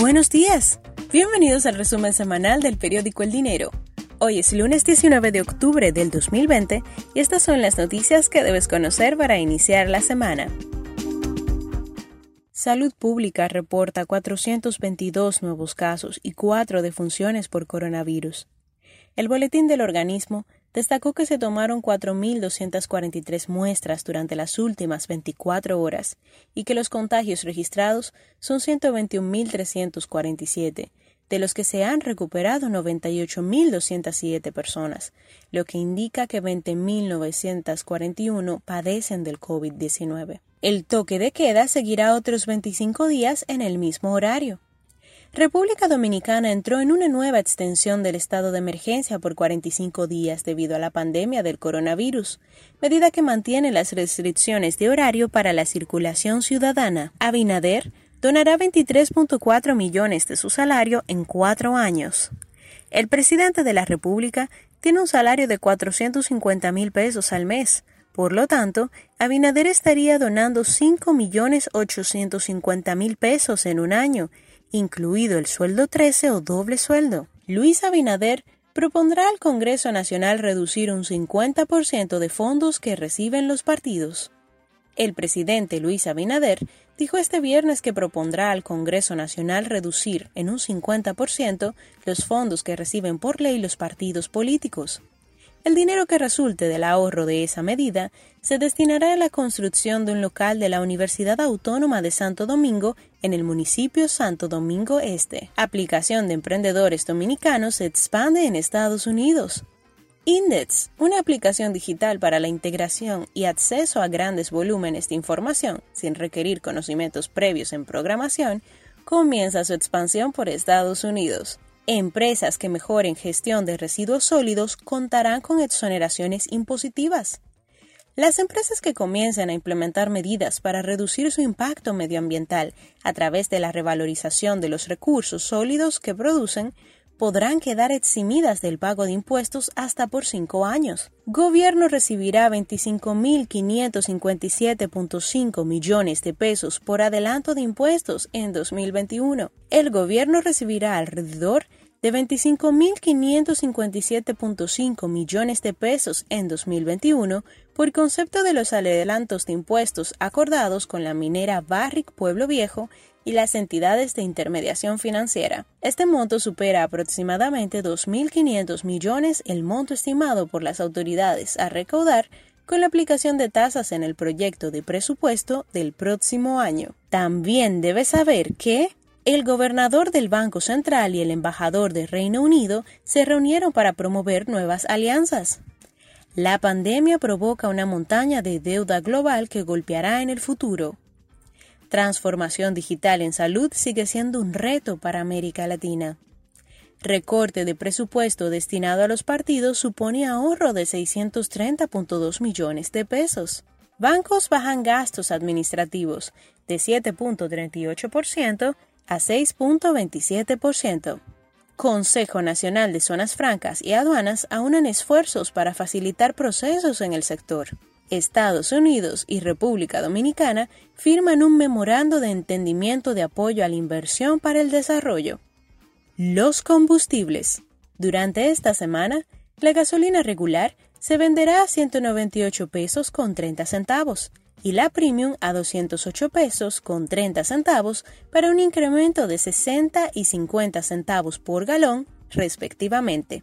Buenos días. Bienvenidos al resumen semanal del periódico El Dinero. Hoy es lunes 19 de octubre del 2020 y estas son las noticias que debes conocer para iniciar la semana. Salud Pública reporta 422 nuevos casos y 4 defunciones por coronavirus. El boletín del organismo destacó que se tomaron 4.243 muestras durante las últimas 24 horas y que los contagios registrados son 121.347, de los que se han recuperado 98.207 personas, lo que indica que 20.941 padecen del COVID-19. El toque de queda seguirá otros 25 días en el mismo horario. República Dominicana entró en una nueva extensión del estado de emergencia por 45 días debido a la pandemia del coronavirus, medida que mantiene las restricciones de horario para la circulación ciudadana. Abinader donará 23.4 millones de su salario en cuatro años. El presidente de la República tiene un salario de 450 mil pesos al mes. Por lo tanto, Abinader estaría donando 5.850.000 pesos en un año incluido el sueldo 13 o doble sueldo. Luis Abinader propondrá al Congreso Nacional reducir un 50% de fondos que reciben los partidos. El presidente Luis Abinader dijo este viernes que propondrá al Congreso Nacional reducir en un 50% los fondos que reciben por ley los partidos políticos. El dinero que resulte del ahorro de esa medida se destinará a la construcción de un local de la Universidad Autónoma de Santo Domingo en el municipio Santo Domingo Este. Aplicación de emprendedores dominicanos se expande en Estados Unidos. Index, una aplicación digital para la integración y acceso a grandes volúmenes de información sin requerir conocimientos previos en programación, comienza su expansión por Estados Unidos. Empresas que mejoren gestión de residuos sólidos contarán con exoneraciones impositivas. Las empresas que comiencen a implementar medidas para reducir su impacto medioambiental a través de la revalorización de los recursos sólidos que producen podrán quedar eximidas del pago de impuestos hasta por cinco años. Gobierno recibirá 25.557.5 millones de pesos por adelanto de impuestos en 2021. El gobierno recibirá alrededor de 25.557.5 millones de pesos en 2021 por concepto de los adelantos de impuestos acordados con la minera Barrick Pueblo Viejo y las entidades de intermediación financiera. Este monto supera aproximadamente 2.500 millones el monto estimado por las autoridades a recaudar con la aplicación de tasas en el proyecto de presupuesto del próximo año. También debe saber que el gobernador del Banco Central y el embajador de Reino Unido se reunieron para promover nuevas alianzas. La pandemia provoca una montaña de deuda global que golpeará en el futuro. Transformación digital en salud sigue siendo un reto para América Latina. Recorte de presupuesto destinado a los partidos supone ahorro de 630.2 millones de pesos. Bancos bajan gastos administrativos de 7.38% a 6.27%. Consejo Nacional de Zonas Francas y Aduanas aunan esfuerzos para facilitar procesos en el sector. Estados Unidos y República Dominicana firman un memorando de entendimiento de apoyo a la inversión para el desarrollo. Los combustibles. Durante esta semana, la gasolina regular se venderá a 198 pesos con 30 centavos y la Premium a 208 pesos con 30 centavos para un incremento de 60 y 50 centavos por galón, respectivamente.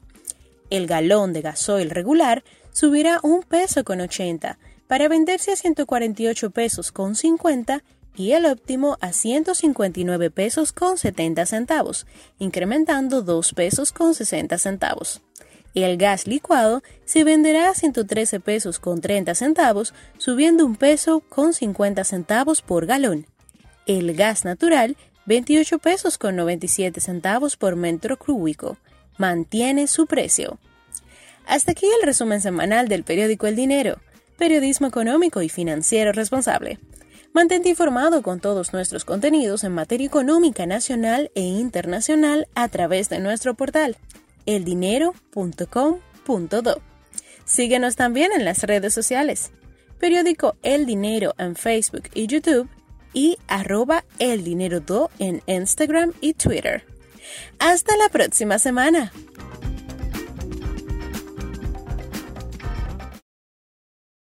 El galón de gasoil regular subirá un peso con 80 para venderse a 148 pesos con 50 y el óptimo a 159 pesos con 70 centavos, incrementando 2 pesos con 60 centavos. El gas licuado se venderá a 113 pesos con 30 centavos, subiendo un peso con 50 centavos por galón. El gas natural, 28 pesos con 97 centavos por metro cúbico. Mantiene su precio. Hasta aquí el resumen semanal del periódico El Dinero, periodismo económico y financiero responsable. Mantente informado con todos nuestros contenidos en materia económica nacional e internacional a través de nuestro portal eldinero.com.do. Síguenos también en las redes sociales. Periódico El Dinero en Facebook y YouTube. y arroba el dinero do en Instagram y Twitter. Hasta la próxima semana.